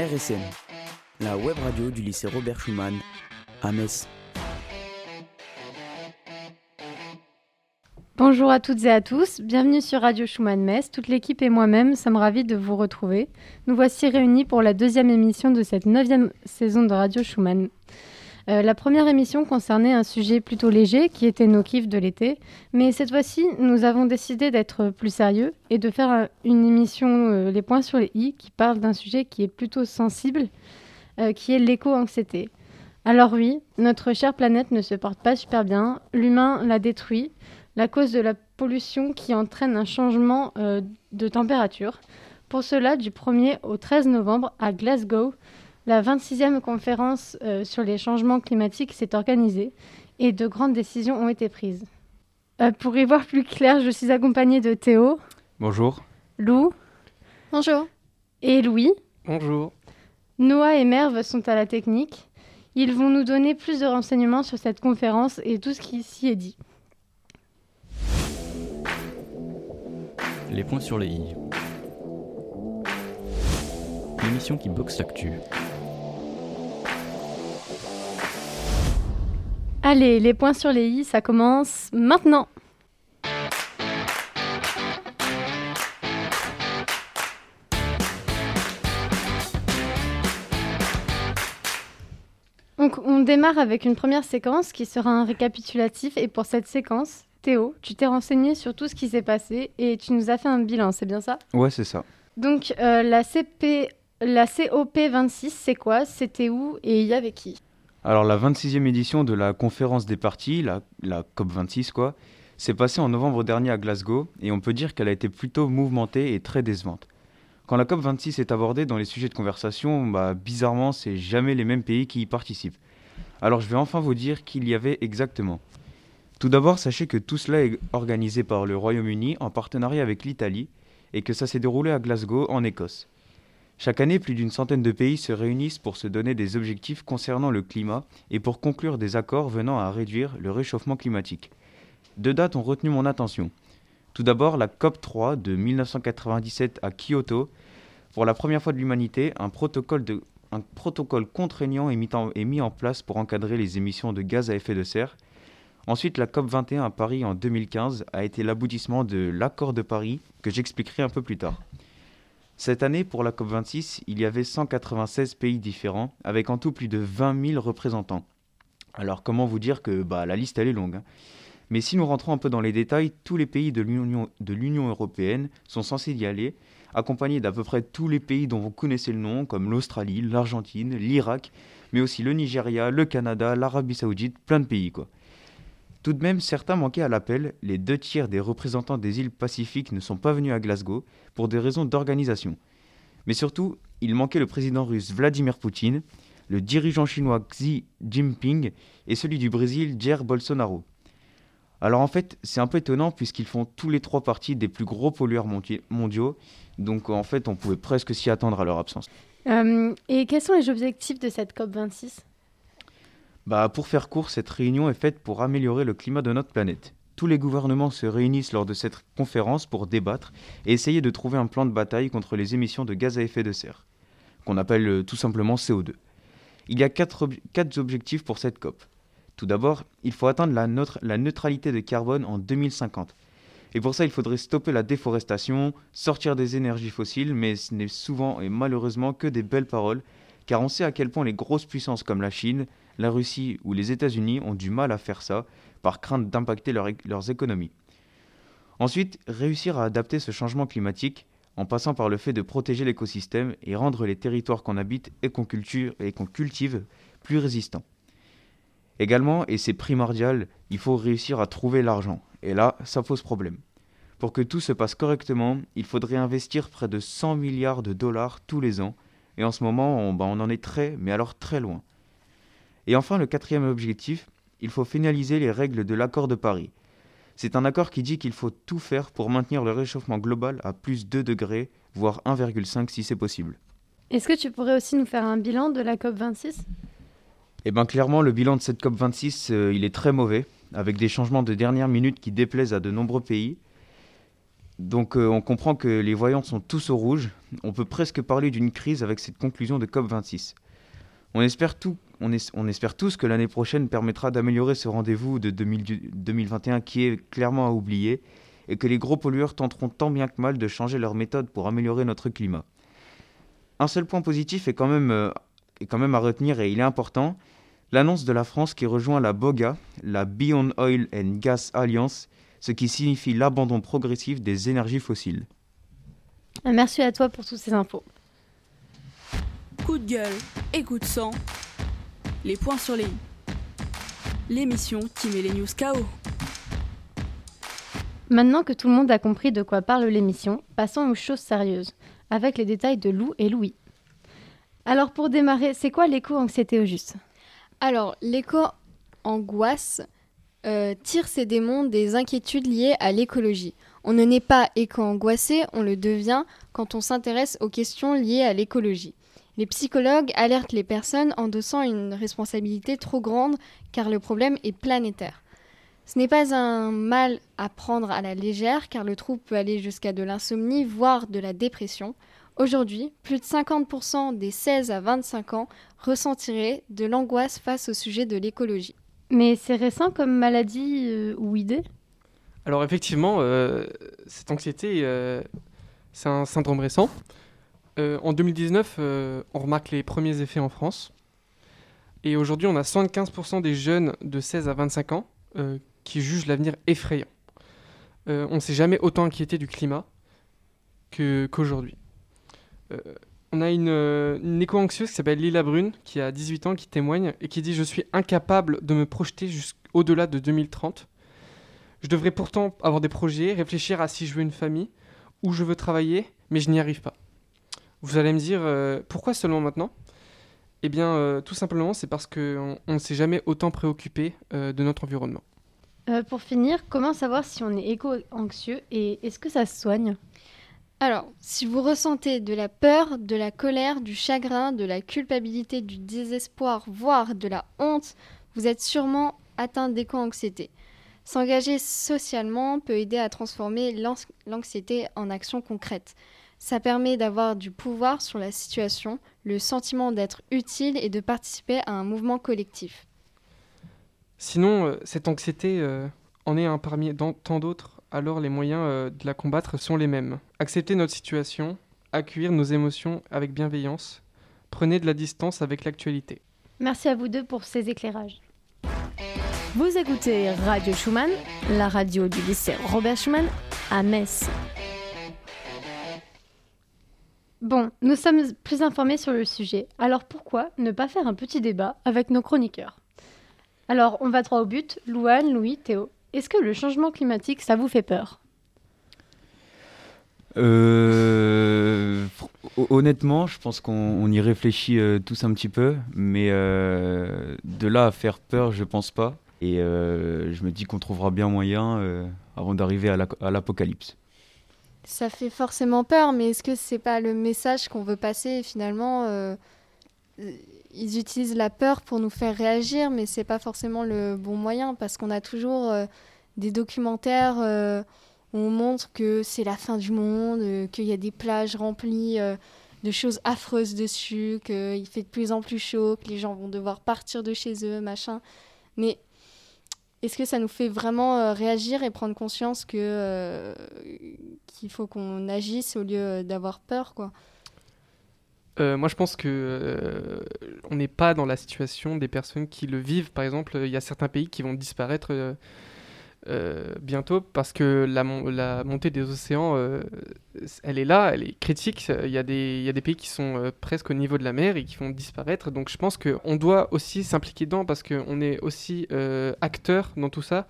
RSM, la web radio du lycée Robert Schumann à Metz. Bonjour à toutes et à tous, bienvenue sur Radio Schumann Metz. Toute l'équipe et moi-même sommes ravis de vous retrouver. Nous voici réunis pour la deuxième émission de cette neuvième saison de Radio Schumann. Euh, la première émission concernait un sujet plutôt léger qui était nos kiffs de l'été, mais cette fois-ci, nous avons décidé d'être plus sérieux et de faire euh, une émission euh, Les points sur les i qui parle d'un sujet qui est plutôt sensible, qui est l'éco-anxiété. Alors oui, notre chère planète ne se porte pas super bien, l'humain la détruit, la cause de la pollution qui entraîne un changement de température. Pour cela, du 1er au 13 novembre à Glasgow, la 26e conférence euh, sur les changements climatiques s'est organisée et de grandes décisions ont été prises. Euh, pour y voir plus clair, je suis accompagnée de Théo. Bonjour. Lou. Bonjour. Et Louis. Bonjour. Noah et Merve sont à la technique. Ils vont nous donner plus de renseignements sur cette conférence et tout ce qui s'y est dit. Les points sur les i. L'émission qui boxe l'actu. Allez, les points sur les i, ça commence maintenant. Donc on démarre avec une première séquence qui sera un récapitulatif et pour cette séquence, Théo, tu t'es renseigné sur tout ce qui s'est passé et tu nous as fait un bilan, c'est bien ça? Ouais, c'est ça. Donc euh, la CP la COP26, c'est quoi? C'était où et il y avait qui? Alors la 26e édition de la conférence des partis, la, COP26 quoi, s'est passée en novembre dernier à Glasgow et on peut dire qu'elle a été plutôt mouvementée et très décevante. Quand la COP26 est abordée dans les sujets de conversation, bah, bizarrement c'est jamais les mêmes pays qui y participent. Alors je vais enfin vous dire qu'il y avait exactement. Tout d'abord, sachez que tout cela est organisé par le Royaume-Uni en partenariat avec l'Italie et que ça s'est déroulé à Glasgow en Écosse. Chaque année, plus d'une centaine de pays se réunissent pour se donner des objectifs concernant le climat et pour conclure des accords venant à réduire le réchauffement climatique. Deux dates ont retenu mon attention. Tout d'abord, la COP3 de 1997 à Kyoto. Pour la première fois de l'humanité, un protocole, contraignant est mis, en, place pour encadrer les émissions de gaz à effet de serre. Ensuite, la COP21 à Paris en 2015 a été l'aboutissement de l'accord de Paris que j'expliquerai un peu plus tard. Cette année, pour la COP26, il y avait 196 pays différents, avec en tout plus de 20 000 représentants. Alors comment vous dire que bah, la liste elle est longue hein. Mais si nous rentrons un peu dans les détails, tous les pays de l'Union européenne sont censés y aller, accompagnés d'à peu près tous les pays dont vous connaissez le nom, comme l'Australie, l'Argentine, l'Irak, mais aussi le Nigeria, le Canada, l'Arabie saoudite, plein de pays quoi. Tout de même, certains manquaient à l'appel, les deux tiers des représentants des îles Pacifiques ne sont pas venus à Glasgow pour des raisons d'organisation. Mais surtout, il manquait le président russe Vladimir Poutine, le dirigeant chinois Xi Jinping et celui du Brésil Jair Bolsonaro. Alors en fait, c'est un peu étonnant puisqu'ils font tous les trois partie des plus gros pollueurs mondiaux, donc en fait, on pouvait presque s'y attendre à leur absence. Euh, et quels sont les objectifs de cette COP26 bah, pour faire court, cette réunion est faite pour améliorer le climat de notre planète. Tous les gouvernements se réunissent lors de cette conférence pour débattre et essayer de trouver un plan de bataille contre les émissions de gaz à effet de serre, qu'on appelle euh, tout simplement CO2. Il y a quatre, objectifs pour cette COP. Tout d'abord, il faut atteindre la, la neutralité de carbone en 2050. Et pour ça, il faudrait stopper la déforestation, sortir des énergies fossiles, mais ce n'est souvent et malheureusement que des belles paroles, car on sait à quel point les grosses puissances comme la Chine, la Russie ou les États-Unis ont du mal à faire ça par crainte d'impacter leurs économies. Ensuite, réussir à adapter ce changement climatique en passant par le fait de protéger l'écosystème et rendre les territoires qu'on habite et qu'on cultive plus résistants. Également, et c'est primordial, il faut réussir à trouver l'argent. Et là, ça pose problème. Pour que tout se passe correctement, il faudrait investir près de 100 milliards de dollars tous les ans. Et en ce moment, on, ben, on en est très, mais alors très loin. Et enfin, le quatrième objectif, il faut finaliser les règles de l'accord de Paris. C'est un accord qui dit qu'il faut tout faire pour maintenir le réchauffement global à plus 2 degrés, voire 1,5 si c'est possible. Est-ce que tu pourrais aussi nous faire un bilan de la COP26 Eh bien clairement, le bilan de cette COP26, euh, il est très mauvais, avec des changements de dernière minute qui déplaisent à de nombreux pays. Donc euh, on comprend que les voyants sont tous au rouge. On peut presque parler d'une crise avec cette conclusion de COP26. On espère, tout, on, es- on espère tous que l'année prochaine permettra d'améliorer ce rendez-vous de 2000 2021 qui est clairement à oublier et que les gros pollueurs tenteront tant bien que mal de changer leur méthode pour améliorer notre climat. Un seul point positif est quand même, euh, est quand même à retenir et il est important. L'annonce de la France qui rejoint la BOGA, la Beyond Oil and Gas Alliance, ce qui signifie l'abandon progressif des énergies fossiles. Merci à toi pour toutes ces infos. Coup de gueule et coup de sang. Les points sur les i. L'émission qui met les news KO. Maintenant que tout le monde a compris de quoi parle l'émission, passons aux choses sérieuses, avec les détails de Lou et Louis. Alors pour démarrer, c'est quoi l'éco-anxiété au juste? Alors, l'éco-angoisse euh, tire ses démons des inquiétudes liées à l'écologie. On ne naît pas éco-angoissé, on le devient quand on s'intéresse aux questions liées à l'écologie. Les psychologues alertent les personnes endossant une responsabilité trop grande car le problème est planétaire. Ce n'est pas un mal à prendre à la légère car le trouble peut aller jusqu'à de l'insomnie, voire de la dépression. Aujourd'hui, plus de 50% des 16 à 25 ans ressentiraient de l'angoisse face au sujet de l'écologie. Mais c'est récent comme maladie euh, ou idée? Alors effectivement, euh, cette anxiété, euh, c'est un syndrome récent. Euh, en 2019, euh, on remarque les premiers effets en France. Et aujourd'hui, on a 75% des jeunes de 16 à 25 ans euh, qui jugent l'avenir effrayant. On ne s'est jamais autant inquiété du climat qu'aujourd'hui. On a une, une éco-anxieuse qui s'appelle Lila Brune, qui a 18 ans, qui témoigne et qui dit Je suis incapable de me projeter jusqu'au-delà de 2030. Je devrais pourtant avoir des projets, réfléchir à si je veux une famille, où je veux travailler, mais je n'y arrive pas. Vous allez me dire euh, pourquoi seulement maintenant? Eh bien, euh, tout simplement, c'est parce qu'on on ne s'est jamais autant préoccupé euh, de notre environnement. Euh, Pour finir, comment savoir si on est éco-anxieux et est-ce que ça se soigne? Alors, si vous ressentez de la peur, de la colère, du chagrin, de la culpabilité, du désespoir, voire de la honte, vous êtes sûrement atteint d'éco-anxiété. S'engager socialement peut aider à transformer l'anxiété en action concrète. Ça permet d'avoir du pouvoir sur la situation, le sentiment d'être utile et de participer à un mouvement collectif. Sinon, euh, cette anxiété euh, en est un parmi dans- tant d'autres, alors les moyens euh, de la combattre sont les mêmes. Accepter notre situation, accueillir nos émotions avec bienveillance, prenez de la distance avec l'actualité. Merci à vous deux pour ces éclairages. Vous écoutez Radio Schumann, la radio du lycée Robert Schumann à Metz. Bon, nous sommes plus informés sur le sujet, alors pourquoi ne pas faire un petit débat avec nos chroniqueurs? Alors, on va droit au but. Louane, Louis, Théo, est-ce que le changement climatique, ça vous fait peur? Euh, honnêtement, je pense qu'on on y réfléchit euh, tous un petit peu, mais euh, de là à faire peur, je pense pas. Et euh, je me dis qu'on trouvera bien moyen avant d'arriver à l'apocalypse. Ça fait forcément peur, mais est-ce que c'est pas le message qu'on veut passer finalement euh, Ils utilisent la peur pour nous faire réagir, mais c'est pas forcément le bon moyen parce qu'on a toujours euh, des documentaires euh, où on montre que c'est la fin du monde, qu'il y a des plages remplies de choses affreuses dessus, qu'il fait de plus en plus chaud, que les gens vont devoir partir de chez eux, machin. Mais est-ce que ça nous fait vraiment euh, réagir et prendre conscience que euh, qu'il faut qu'on agisse au lieu euh, d'avoir peur quoi? Moi, je pense que on n'est pas dans la situation des personnes qui le vivent. Par exemple, il y a certains pays qui vont disparaître euh, bientôt parce que la, mon- la montée des océans, euh, elle est là, elle est critique. Il y a des, pays qui sont euh, presque au niveau de la mer et qui vont disparaître. Donc, je pense qu'on doit aussi s'impliquer dedans parce qu'on est aussi acteur dans tout ça.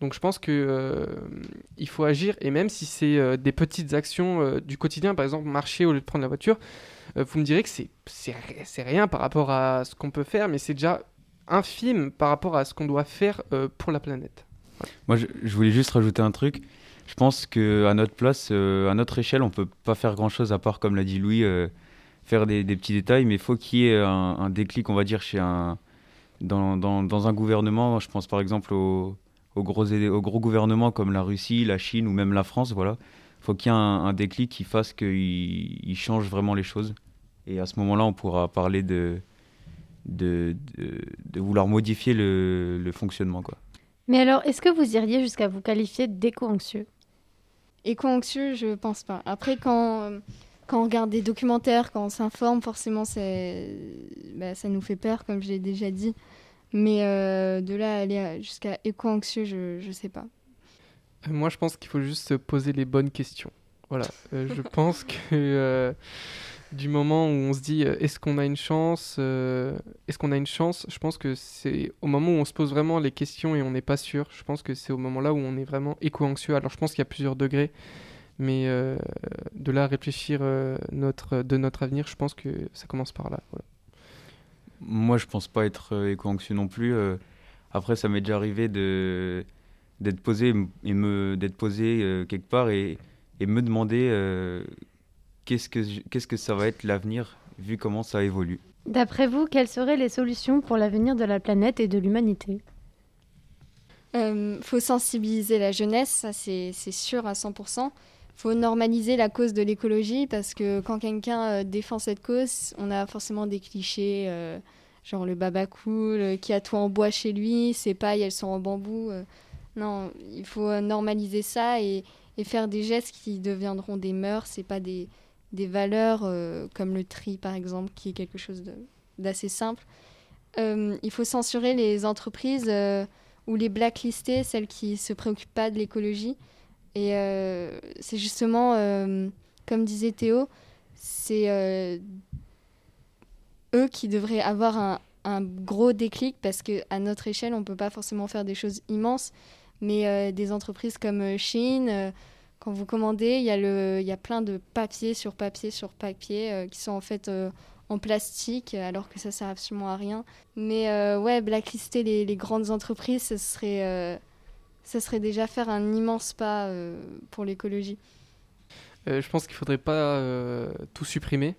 Donc, je pense que il faut agir et même si c'est des petites actions du quotidien, par exemple marcher au lieu de prendre la voiture. Vous me direz que c'est c'est ri- c'est rien par rapport à ce qu'on peut faire, mais c'est déjà infime par rapport à ce qu'on doit faire pour la planète. Moi, je, voulais juste rajouter un truc. Je pense que à notre place, euh, à notre échelle, on peut pas faire grand-chose à part, comme l'a dit Louis, euh, faire des, petits détails, mais il faut qu'il y ait un, déclic, on va dire, chez un dans, dans, un gouvernement. Je pense par exemple aux, gros, aux gros gouvernements comme la Russie, la Chine ou même la France, voilà, faut qu'il y ait un, déclic qui fasse qu'il il change vraiment les choses. Et à ce moment-là, on pourra parler de, de, de, de vouloir modifier le, le fonctionnement. Quoi. Mais alors, est-ce que vous iriez jusqu'à vous qualifier d'éco-anxieux? Éco-anxieux, je pense pas. Après, quand, quand on regarde des documentaires, quand on s'informe, forcément, c'est, bah, ça nous fait peur, comme je l'ai déjà dit. Mais euh, de là à aller jusqu'à éco-anxieux, je, je sais pas. Euh, Moi, je pense qu'il faut juste se poser les bonnes questions. Voilà. Euh, je pense que euh, du moment où on se dit euh, est-ce qu'on a une chance, euh, est-ce qu'on a une chance, je pense que c'est au moment où on se pose vraiment les questions et on n'est pas sûr. Je pense que c'est au moment là où on est vraiment éco-anxieux. Alors, je pense qu'il y a plusieurs degrés, mais euh, de là à réfléchir notre, de notre avenir, je pense que ça commence par là. Moi, je pense pas être éco-anxieux non plus. après, ça m'est déjà arrivé de d'être posé et me d'être posé quelque part et, et me demander qu'est-ce que qu'est-ce que ça va être l'avenir vu comment ça évolue? D'après vous, quelles seraient les solutions pour l'avenir de la planète et de l'humanité? Euh, faut sensibiliser la jeunesse, ça c'est c'est sûr à 100%. faut normaliser la cause de l'écologie parce que quand quelqu'un euh, défend cette cause, on a forcément des clichés, euh, genre le baba cool, euh, qui a tout en bois chez lui, ses pailles elles sont en bambou. euh. non, il faut normaliser ça et, et faire des gestes qui deviendront des mœurs, c'est pas des, des valeurs euh, comme le tri par exemple, qui est quelque chose d'assez simple. Euh, il faut censurer les entreprises. euh, ou les blacklister, celles qui se préoccupent pas de l'écologie. Et c'est justement, comme disait Théo, c'est eux qui devraient avoir un, gros déclic parce que à notre échelle, on peut pas forcément faire des choses immenses, mais des entreprises comme euh, quand vous commandez, il y, a le- il y a plein de papier sur papier sur papier euh, qui sont en fait euh, en plastique alors que ça sert absolument à rien. Mais euh, ouais, blacklister les, grandes entreprises, ce serait, ça serait déjà faire un immense pas pour l'écologie. Je pense qu'il faudrait pas tout supprimer.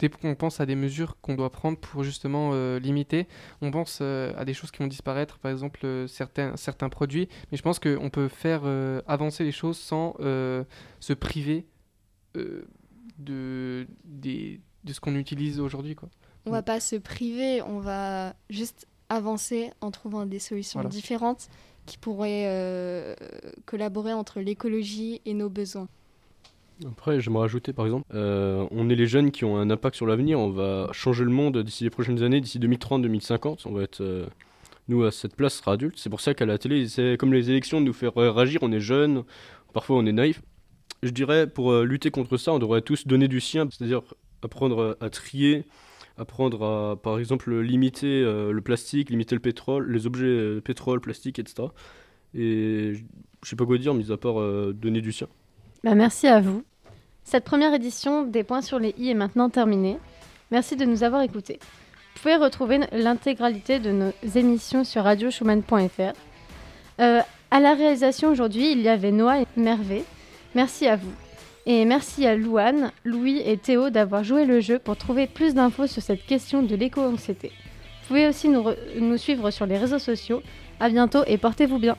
Dès qu'on pense à des mesures qu'on doit prendre pour justement euh, limiter, on pense euh, à des choses qui vont disparaître, par exemple euh, certains, certains produits, mais je pense qu'on peut faire avancer les choses sans se priver de, des- de ce qu'on utilise aujourd'hui. quoi. On va pas se priver, on va juste avancer en trouvant des solutions Voilà. différentes qui pourraient euh, collaborer entre l'écologie et nos besoins. Après, j'aimerais ajouter par exemple, euh, on est les jeunes qui ont un impact sur l'avenir, on va changer le monde d'ici les prochaines années, d'ici 2030-2050, on va être, euh, nous à cette place, sera adulte. C'est pour ça qu'à la télé, c'est comme les élections nous faire euh, réagir, on est jeunes, parfois on est naïf. Je dirais, pour lutter contre ça, on devrait tous donner du sien, c'est-à-dire apprendre à, trier, apprendre à, par exemple, limiter le plastique, limiter le pétrole, les objets pétrole, plastique, etc. Et je sais pas quoi dire, mis à part donner du sien. Bah, Merci à vous. Cette première édition des points sur les i est maintenant terminée. Merci de nous avoir écoutés. Vous pouvez retrouver l'intégralité de nos émissions sur radioschumann.fr. Euh, à la réalisation aujourd'hui, il y avait Noah et Mervé. Merci à vous. Et merci à Louane, Louis et Théo d'avoir joué le jeu pour trouver plus d'infos sur cette question de l'éco-anxiété. Vous pouvez aussi nous, nous suivre sur les réseaux sociaux. À bientôt et portez-vous bien.